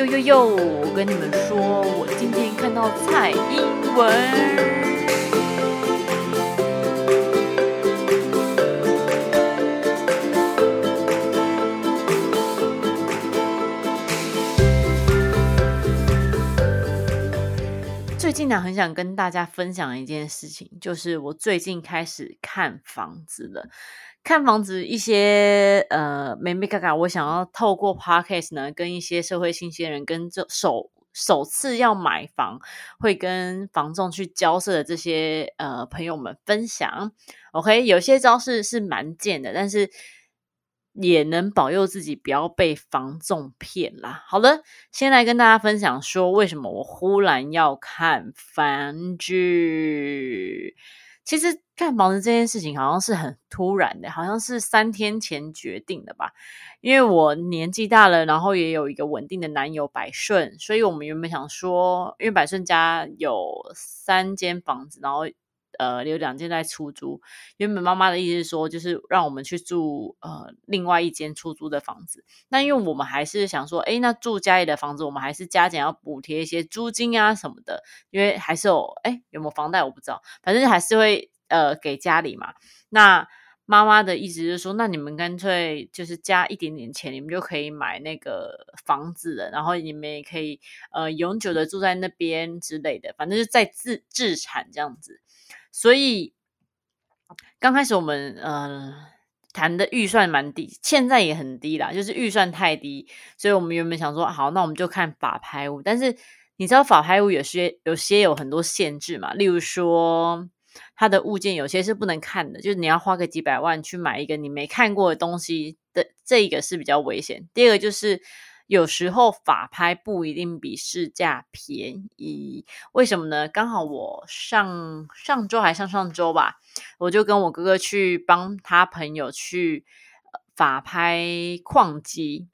呦呦呦！我跟你们说，我今天看到蔡英文。近呢，很想跟大家分享一件事情，就是我最近开始看房子了。看房子一些呃，美美嘎嘎，我想要透过 podcast 呢，跟一些社会新鲜人，跟这首首次要买房，会跟房仲去交涉的这些呃朋友们分享。OK，有些招式是蛮贱的，但是也能保佑自己不要被房仲骗啦。好的，先来跟大家分享说，为什么我忽然要看房剧。其实看房子这件事情好像是很突然的，好像是三天前决定的吧。因为我年纪大了，然后也有一个稳定的男友百顺，所以我们原本想说，因为百顺家有三间房子，然后。呃，有两间在出租。原本妈妈的意思是说，就是让我们去住呃另外一间出租的房子。那因为我们还是想说，哎，那住家里的房子，我们还是加减要补贴一些租金啊什么的。因为还是有，哎，有没有房贷我不知道，反正还是会呃给家里嘛。那妈妈的意思是说，那你们干脆就是加一点点钱，你们就可以买那个房子了，然后你们也可以呃永久的住在那边之类的，反正就在自自产这样子。所以刚开始我们呃谈的预算蛮低，现在也很低啦，就是预算太低，所以我们原本想说好，那我们就看法拍屋。但是你知道法拍屋有些有些有很多限制嘛，例如说它的物件有些是不能看的，就是你要花个几百万去买一个你没看过的东西的，这个是比较危险。第二个就是。有时候法拍不一定比市价便宜，为什么呢？刚好我上上周还上上周吧，我就跟我哥哥去帮他朋友去法拍矿机，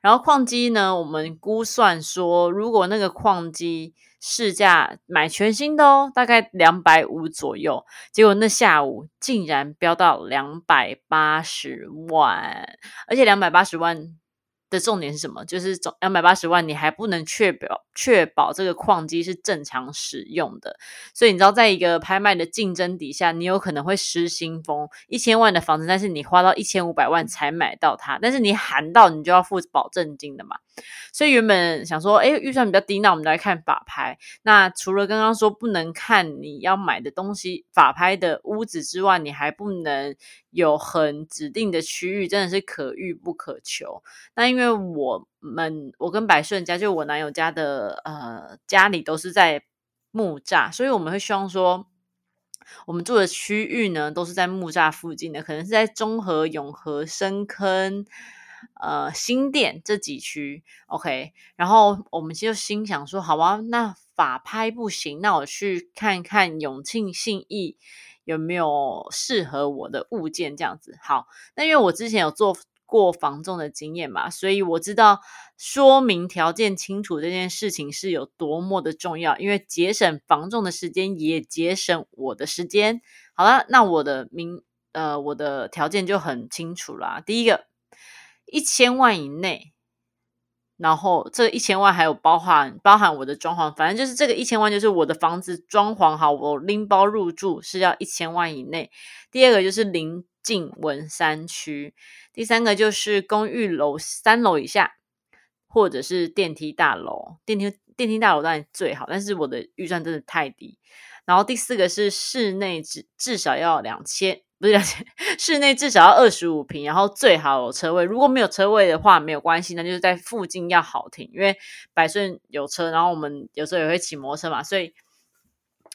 然后矿机呢，我们估算说，如果那个矿机市价买全新的哦，大概两百五左右，结果那下午竟然飙到两百八十万，而且两百八十万。的重点是什么？就是总两百八十万，你还不能确保确保这个矿机是正常使用的。所以你知道，在一个拍卖的竞争底下，你有可能会失心疯，一千万的房子，但是你花到一千五百万才买到它，但是你喊到你就要付保证金的嘛。所以原本想说，哎，预算比较低，那我们来看法拍。那除了刚刚说不能看你要买的东西法拍的屋子之外，你还不能有很指定的区域，真的是可遇不可求。那因为我们我跟百顺家，就我男友家的呃家里都是在木栅，所以我们会希望说，我们住的区域呢都是在木栅附近的，可能是在中和、永和、深坑。呃，新店这几区，OK，然后我们就心想说，好吧，那法拍不行，那我去看看永庆信义有没有适合我的物件，这样子。好，那因为我之前有做过房仲的经验嘛，所以我知道说明条件清楚这件事情是有多么的重要，因为节省房仲的时间，也节省我的时间。好了，那我的明呃，我的条件就很清楚啦，第一个。一千万以内，然后这一千万还有包含包含我的装潢，反正就是这个一千万就是我的房子装潢好，我拎包入住是要一千万以内。第二个就是临近文山区，第三个就是公寓楼三楼以下，或者是电梯大楼，电梯电梯大楼当然最好，但是我的预算真的太低。然后第四个是室内至至少要两千。不是，室内至少要二十五平，然后最好有车位。如果没有车位的话，没有关系，那就是在附近要好停。因为百顺有车，然后我们有时候也会骑摩托车嘛，所以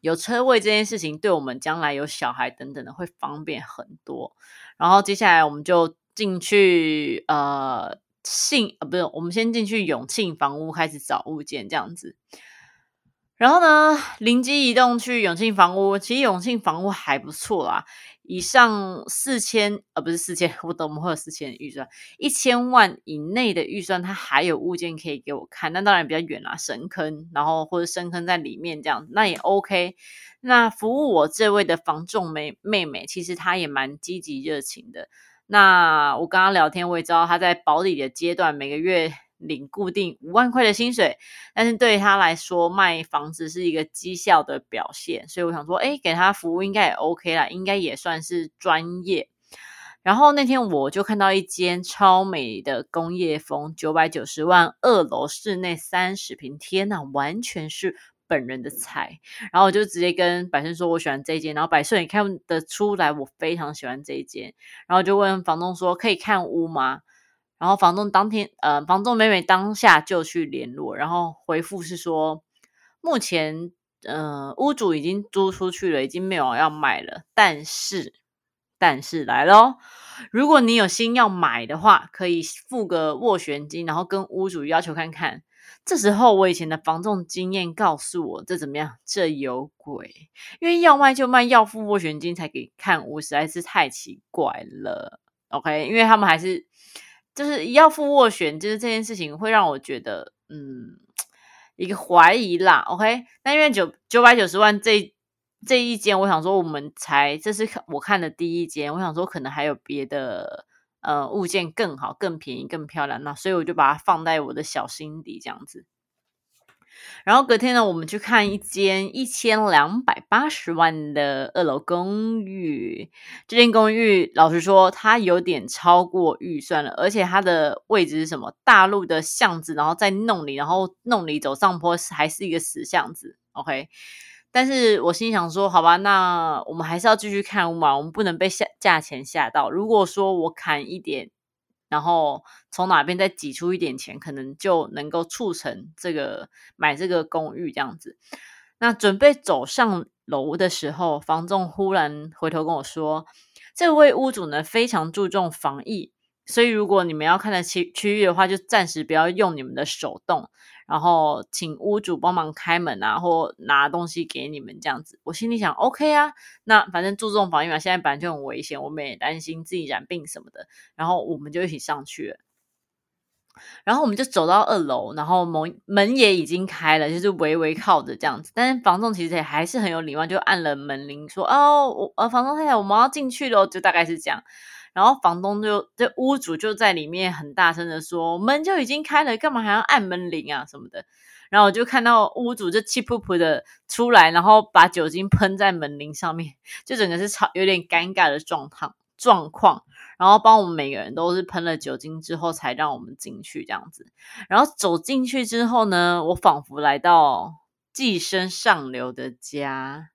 有车位这件事情，对我们将来有小孩等等的会方便很多。然后接下来我们就进去呃信呃不是，我们先进去永庆房屋开始找物件这样子。然后呢，灵机一动去永庆房屋，其实永庆房屋还不错啦。以上四千，呃，不是四千，我懂，我们会有四千预算，一千万以内的预算，它还有物件可以给我看。那当然比较远啦，神坑，然后或者深坑在里面这样，那也 OK。那服务我这位的房仲妹妹妹，其实她也蛮积极热情的。那我刚刚聊天，我也知道她在保底的阶段，每个月领固定五万块的薪水，但是对他来说卖房子是一个绩效的表现，所以我想说，哎，给他服务应该也 OK 啦，应该也算是专业。然后那天我就看到一间超美的工业风，九百九十万，二楼室内三十平，天呐，完全是本人的菜。然后我就直接跟百顺说，我喜欢这一间。然后百顺也看得出来，我非常喜欢这一间。然后就问房东说，可以看屋吗？然后房东当天，呃，房东妹妹当下就去联络，然后回复是说，目前，呃，屋主已经租出去了，已经没有要卖了，但是。但是来喽，如果你有心要买的话，可以付个斡旋金，然后跟屋主要求看看。这时候我以前的房仲经验告诉我，这怎么样？这有鬼！因为要卖就卖，要付斡旋金才给看屋，实在是太奇怪了。OK，因为他们还是就是要付斡旋，就是这件事情会让我觉得，嗯，一个怀疑啦。OK，那因为九九百九十万这。这一间，我想说，我们才这是我看的第一间，我想说，可能还有别的呃物件更好、更便宜、更漂亮，那所以我就把它放在我的小心底这样子。然后隔天呢，我们去看一间一千两百八十万的二楼公寓。这间公寓老实说，它有点超过预算了，而且它的位置是什么？大陆的巷子，然后在弄里，然后弄里走上坡，还是一个死巷子。OK。但是我心想说，好吧，那我们还是要继续看嘛，我们不能被下价钱吓到。如果说我砍一点，然后从哪边再挤出一点钱，可能就能够促成这个买这个公寓这样子。那准备走上楼的时候，房仲忽然回头跟我说，这位屋主呢非常注重防疫。所以，如果你们要看的区区域的话，就暂时不要用你们的手动，然后请屋主帮忙开门啊，或拿东西给你们这样子。我心里想，OK 啊，那反正注重防疫嘛，现在本来就很危险，我们也担心自己染病什么的，然后我们就一起上去了。然后我们就走到二楼，然后门门也已经开了，就是微微靠着这样子。但是房仲其实也还是很有礼貌，就按了门铃说：“哦，我呃，房东太太，我们要进去了。”就大概是这样。然后房东就这屋主就在里面很大声的说：“门就已经开了，干嘛还要按门铃啊什么的？”然后我就看到屋主就气噗噗的出来，然后把酒精喷在门铃上面，就整个是超有点尴尬的状况状况。然后帮我们每个人都是喷了酒精之后才让我们进去这样子。然后走进去之后呢，我仿佛来到寄生上流的家。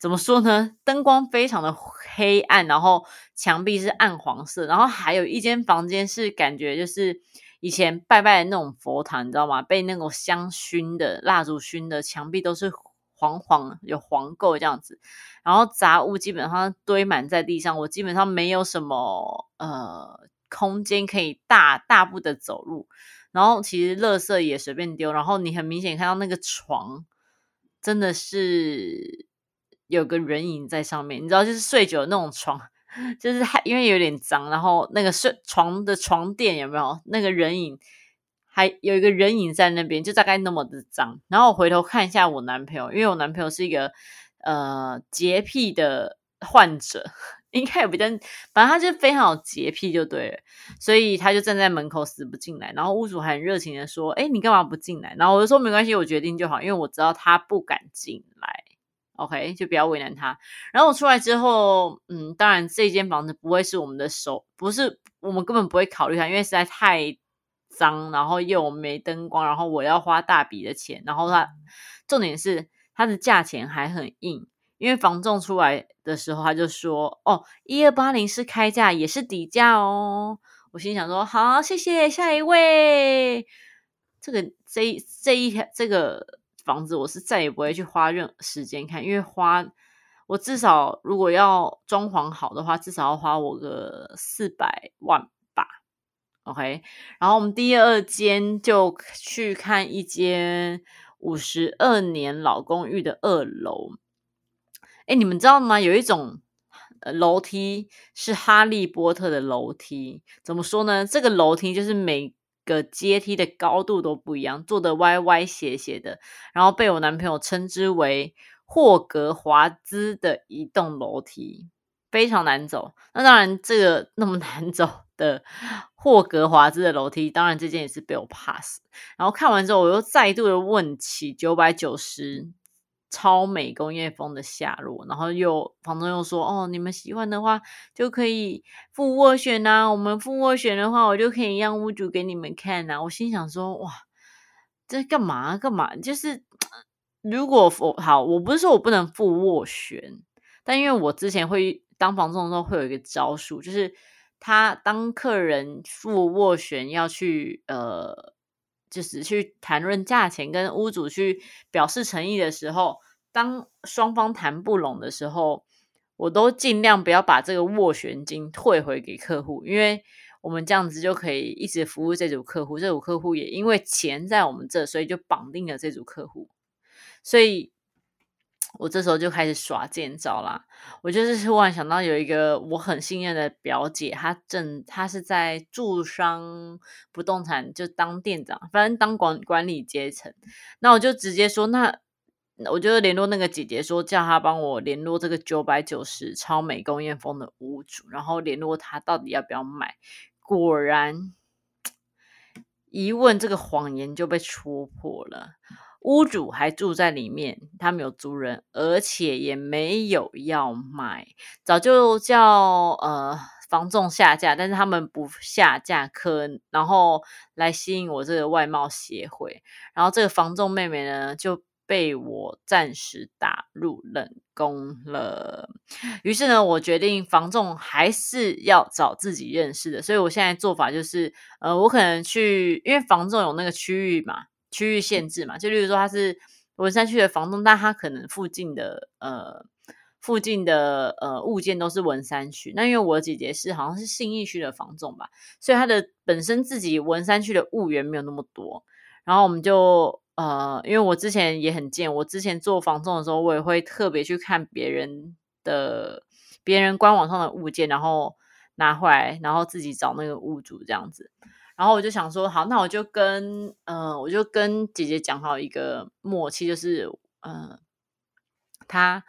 怎么说呢？灯光非常的黑暗，然后墙壁是暗黄色，然后还有一间房间是感觉就是以前拜拜的那种佛堂，你知道吗？被那种香熏的蜡烛熏的，墙壁都是黄黄有黄垢这样子，然后杂物基本上堆满在地上，我基本上没有什么呃空间可以大大步的走路，然后其实垃圾也随便丢，然后你很明显看到那个床真的是。有个人影在上面，你知道，就是睡久那种床，就是还因为有点脏，然后那个睡床的床垫有没有那个人影，还有一个人影在那边，就大概那么的脏。然后我回头看一下我男朋友，因为我男朋友是一个呃洁癖的患者，应该也比较，反正他就非常有洁癖就对了，所以他就站在门口死不进来。然后屋主还很热情的说：“哎，你干嘛不进来？”然后我就说：“没关系，我决定就好，因为我知道他不敢进来。” OK，就不要为难他。然后我出来之后，嗯，当然这间房子不会是我们的首，不是我们根本不会考虑它，因为实在太脏，然后又没灯光，然后我要花大笔的钱，然后它重点是它的价钱还很硬，因为房仲出来的时候他就说：“哦，一二八零是开价，也是底价哦。”我心想说：“好，谢谢，下一位。”这个这一这一条这个。房子我是再也不会去花任时间看，因为花我至少如果要装潢好的话，至少要花我个四百万吧。OK，然后我们第二间就去看一间五十二年老公寓的二楼。哎，你们知道吗？有一种楼梯是哈利波特的楼梯，怎么说呢？这个楼梯就是每个阶梯的高度都不一样，做的歪歪斜斜的，然后被我男朋友称之为霍格华兹的移动楼梯。非常难走。那当然，这个那么 难走的霍格华兹的楼梯，当然这件也是被我 pass。然后看完之后，我又再度的问起九百九十超美工业风的下落，然后又房东又说：“哦，你们喜欢的话就可以付斡旋呐。我们付斡旋的话，我就可以让屋主给你们看呐。”我心想说：“哇，这干嘛干嘛？就是如果我好，我不是说我不能付斡旋，但因为我之前会。”当房东的时候会有一个招数，就是他当客人付斡旋要去呃，就是去谈论价钱，跟屋主去表示诚意的时候，当双方谈不拢的时候，我都尽量不要把这个斡旋金退回给客户，因为我们这样子就可以一直服务这组客户，这组客户也因为钱在我们这，所以就绑定了这组客户，所以。我这时候就开始耍剑招啦！我就是突然想到有一个我很信任的表姐，她正她是在住商不动产就当店长，反正当管管理阶层。那我就直接说，那我就联络那个姐姐说，叫她帮我联络这个九百九十超美工业风的屋主，然后联络他到底要不要买。果然，一问这个谎言就被戳破了。屋主还住在里面，他们有租人，而且也没有要卖，早就叫呃房仲下架，但是他们不下架，可然后来吸引我这个外贸协会，然后这个房仲妹妹呢就被我暂时打入冷宫了。于是呢，我决定房仲还是要找自己认识的，所以我现在做法就是，呃，我可能去，因为房仲有那个区域嘛。区域限制嘛，就例如说他是文山区的房东，但他可能附近的呃附近的呃物件都是文山区。那因为我姐姐是好像是信义区的房仲吧，所以他的本身自己文山区的物源没有那么多。然后我们就呃，因为我之前也很贱，我之前做房仲的时候，我也会特别去看别人的别人官网上的物件，然后拿回来，然后自己找那个物主这样子。然后我就想说，好，那我就跟，呃，我就跟姐姐讲好一个默契，就是，呃，他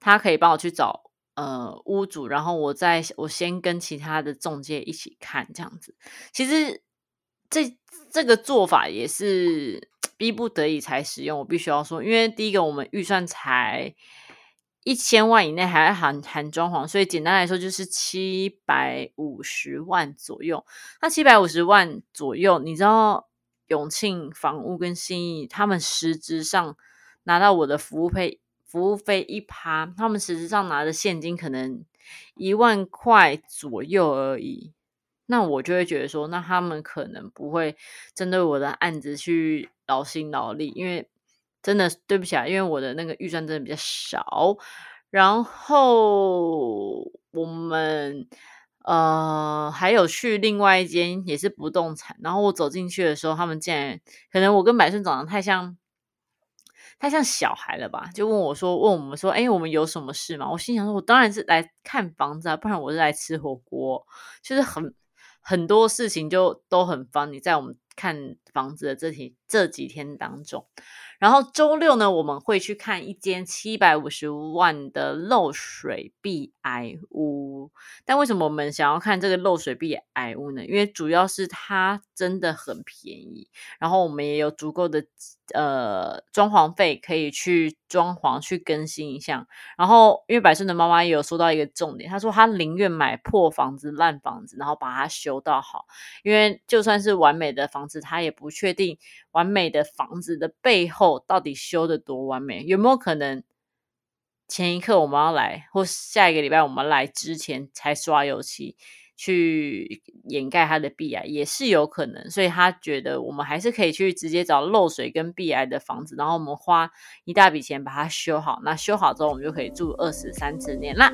他可以帮我去找，呃，屋主，然后我再我先跟其他的中介一起看这样子。其实这这个做法也是 逼不得已才使用，我必须要说，因为第一个我们预算才。一千万以内还要含含装潢，所以简单来说就是七百五十万左右。那七百五十万左右，你知道永庆房屋跟新义他们实质上拿到我的服务费，服务费一趴，他们实质上拿的现金可能一万块左右而已。那我就会觉得说，那他们可能不会针对我的案子去劳心劳力，因为。真的对不起啊，因为我的那个预算真的比较少。然后我们呃还有去另外一间也是不动产，然后我走进去的时候，他们竟然可能我跟百顺长得太像，太像小孩了吧？就问我说，问我们说，哎，我们有什么事吗？我心想说，我当然是来看房子啊，不然我是来吃火锅。就是很很多事情就都很方。你在我们看房子的这几这几天当中。然后周六呢，我们会去看一间七百五十万的漏水壁癌屋。但为什么我们想要看这个漏水壁癌屋呢？因为主要是它真的很便宜，然后我们也有足够的呃装潢费可以去装潢去更新一下。然后因为百顺的妈妈也有说到一个重点，她说她宁愿买破房子、烂房子，然后把它修到好，因为就算是完美的房子，她也不确定完美的房子的背后。到底修的多完美？有没有可能前一刻我们要来，或下一个礼拜我们来之前才刷油漆去掩盖它的壁癌，也是有可能。所以他觉得我们还是可以去直接找漏水跟壁癌的房子，然后我们花一大笔钱把它修好。那修好之后，我们就可以住二十三十年啦。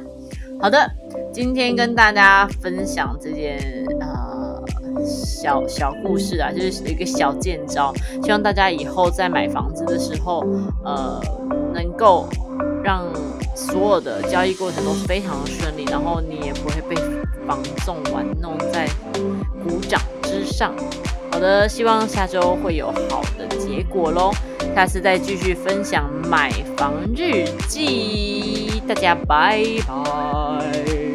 好的，今天跟大家分享这件呃。小小故事啊，就是一个小见招，希望大家以后在买房子的时候，呃，能够让所有的交易过程都非常的顺利，然后你也不会被房仲玩弄在股掌之上。好的，希望下周会有好的结果喽，下次再继续分享买房日记，大家拜拜。